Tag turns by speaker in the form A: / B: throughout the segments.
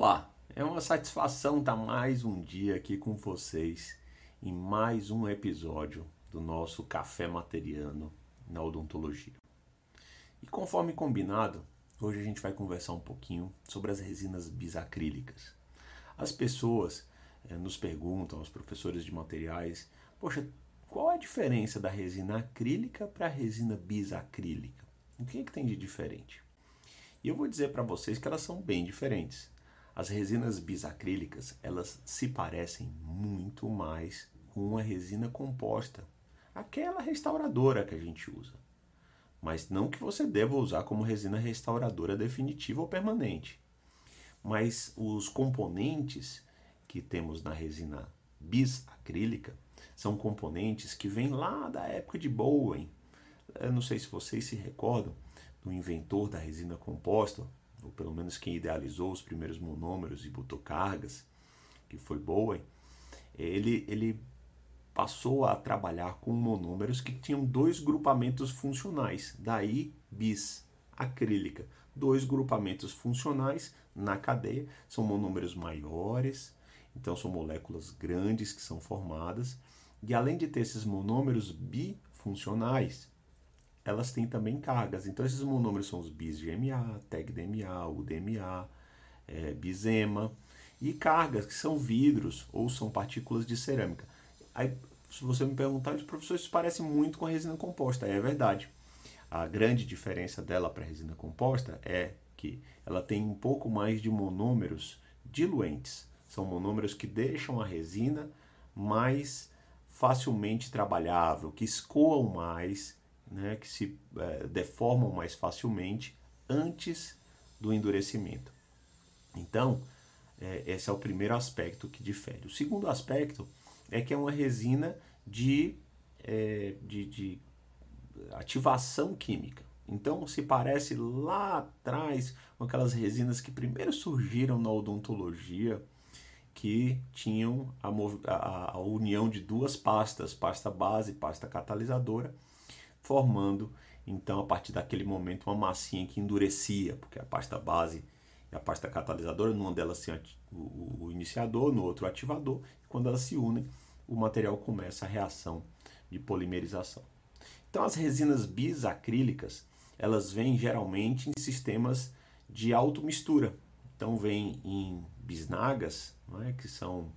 A: Olá, é uma satisfação estar mais um dia aqui com vocês em mais um episódio do nosso Café Materiano na Odontologia. E conforme combinado, hoje a gente vai conversar um pouquinho sobre as resinas bisacrílicas. As pessoas eh, nos perguntam, os professores de materiais, poxa, qual é a diferença da resina acrílica para a resina bisacrílica? O que, é que tem de diferente? E eu vou dizer para vocês que elas são bem diferentes. As resinas bisacrílicas, elas se parecem muito mais com uma resina composta, aquela restauradora que a gente usa. Mas não que você deva usar como resina restauradora definitiva ou permanente. Mas os componentes que temos na resina bisacrílica são componentes que vêm lá da época de Bowen. Eu não sei se vocês se recordam do inventor da resina composta, ou pelo menos quem idealizou os primeiros monômeros e botou cargas, que foi Bowen, ele, ele passou a trabalhar com monômeros que tinham dois grupamentos funcionais, daí bis, acrílica. Dois grupamentos funcionais na cadeia, são monômeros maiores, então são moléculas grandes que são formadas, e além de ter esses monômeros bifuncionais, elas têm também cargas. Então, esses monômeros são os bis de MA, tag DMA, UDMA, é, bisema, e cargas, que são vidros ou são partículas de cerâmica. Aí, se você me perguntar, professor, isso parece muito com a resina composta. É verdade. A grande diferença dela para a resina composta é que ela tem um pouco mais de monômeros diluentes. São monômeros que deixam a resina mais facilmente trabalhável, que escoam mais né, que se é, deformam mais facilmente antes do endurecimento. Então, é, esse é o primeiro aspecto que difere. O segundo aspecto é que é uma resina de, é, de, de ativação química. Então, se parece lá atrás com aquelas resinas que primeiro surgiram na odontologia, que tinham a, a, a união de duas pastas, pasta base e pasta catalisadora, formando então a partir daquele momento uma massinha que endurecia, porque a pasta base e a pasta catalisadora, numa delas tem o iniciador, no outro o ativador, e quando elas se unem, o material começa a reação de polimerização. Então as resinas bisacrílicas, elas vêm geralmente em sistemas de automistura. Então vem em bisnagas, é? que são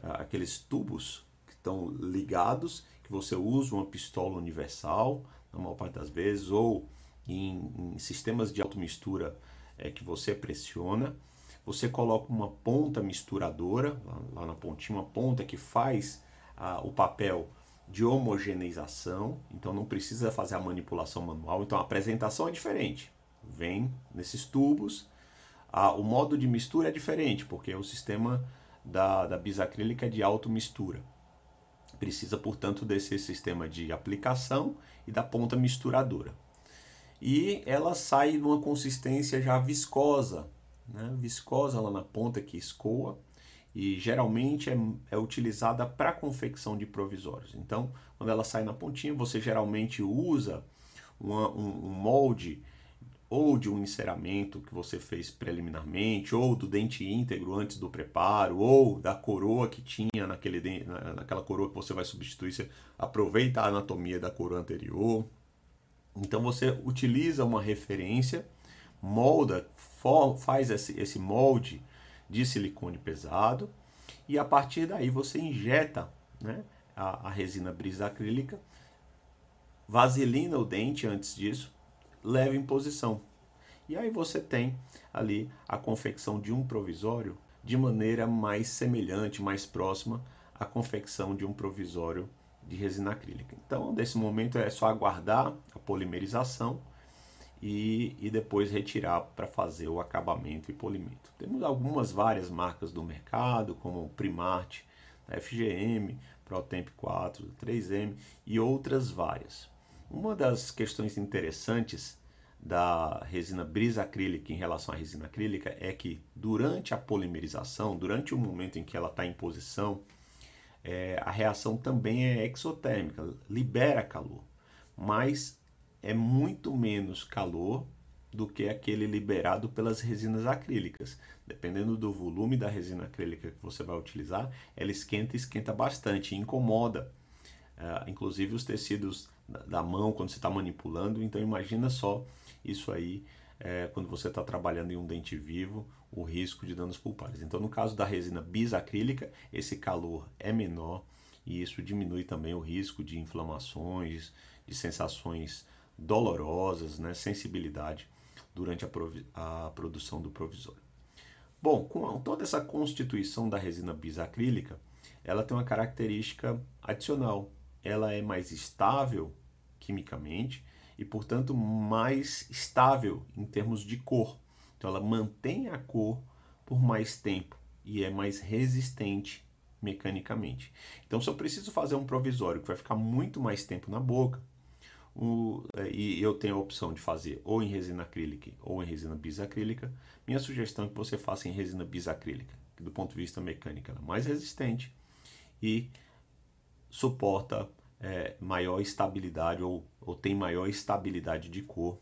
A: ah, aqueles tubos que estão ligados que você usa uma pistola universal, na maior parte das vezes, ou em, em sistemas de automistura é, que você pressiona. Você coloca uma ponta misturadora, lá, lá na pontinha, uma ponta que faz o papel de homogeneização, então não precisa fazer a manipulação manual. Então a apresentação é diferente. Vem nesses tubos. O modo de mistura é diferente, porque o sistema da, da bisacrílica é de automistura. Precisa, portanto, desse sistema de aplicação e da ponta misturadora. E ela sai numa consistência já viscosa, né? viscosa lá na ponta que escoa e geralmente é, é utilizada para confecção de provisórios. Então, quando ela sai na pontinha, você geralmente usa uma, um, um molde ou de um enceramento que você fez preliminarmente, ou do dente íntegro antes do preparo, ou da coroa que tinha naquele naquela coroa que você vai substituir, você aproveita a anatomia da coroa anterior. Então você utiliza uma referência, molda, faz esse, esse molde de silicone pesado e a partir daí você injeta né, a, a resina brisa acrílica, vaselina o dente antes disso, leva em posição. E aí você tem ali a confecção de um provisório de maneira mais semelhante, mais próxima à confecção de um provisório de resina acrílica. Então, nesse momento é só aguardar a polimerização e, e depois retirar para fazer o acabamento e polimento. Temos algumas várias marcas do mercado, como Primart, FGM, ProTemp 4, 3M e outras várias. Uma das questões interessantes da resina brisa acrílica em relação à resina acrílica é que durante a polimerização, durante o momento em que ela está em posição, é, a reação também é exotérmica, libera calor, mas é muito menos calor do que aquele liberado pelas resinas acrílicas. Dependendo do volume da resina acrílica que você vai utilizar, ela esquenta e esquenta bastante, incomoda, uh, inclusive os tecidos da mão quando você está manipulando. Então imagina só isso aí é, quando você está trabalhando em um dente vivo, o risco de danos pulpares. Então no caso da resina bisacrílica, esse calor é menor e isso diminui também o risco de inflamações, de sensações dolorosas, né, sensibilidade durante a, a produção do provisório. Bom, com toda essa constituição da resina bisacrílica, ela tem uma característica adicional. Ela é mais estável quimicamente e, portanto, mais estável em termos de cor. Então, ela mantém a cor por mais tempo e é mais resistente mecanicamente. Então, se eu preciso fazer um provisório que vai ficar muito mais tempo na boca, o, é, e eu tenho a opção de fazer ou em resina acrílica ou em resina bisacrílica, minha sugestão é que você faça em resina bisacrílica, que do ponto de vista mecânico ela é mais resistente e suporta é, maior estabilidade ou, ou tem maior estabilidade de cor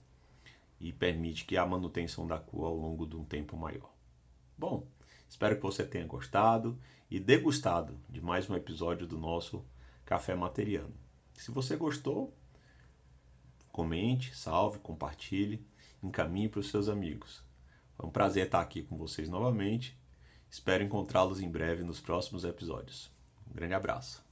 A: e permite que a manutenção da cor ao longo de um tempo maior. Bom, espero que você tenha gostado e degustado de mais um episódio do nosso Café Materiano. Se você gostou, comente, salve, compartilhe, encaminhe para os seus amigos. Foi um prazer estar aqui com vocês novamente. Espero encontrá-los em breve nos próximos episódios. Um grande abraço.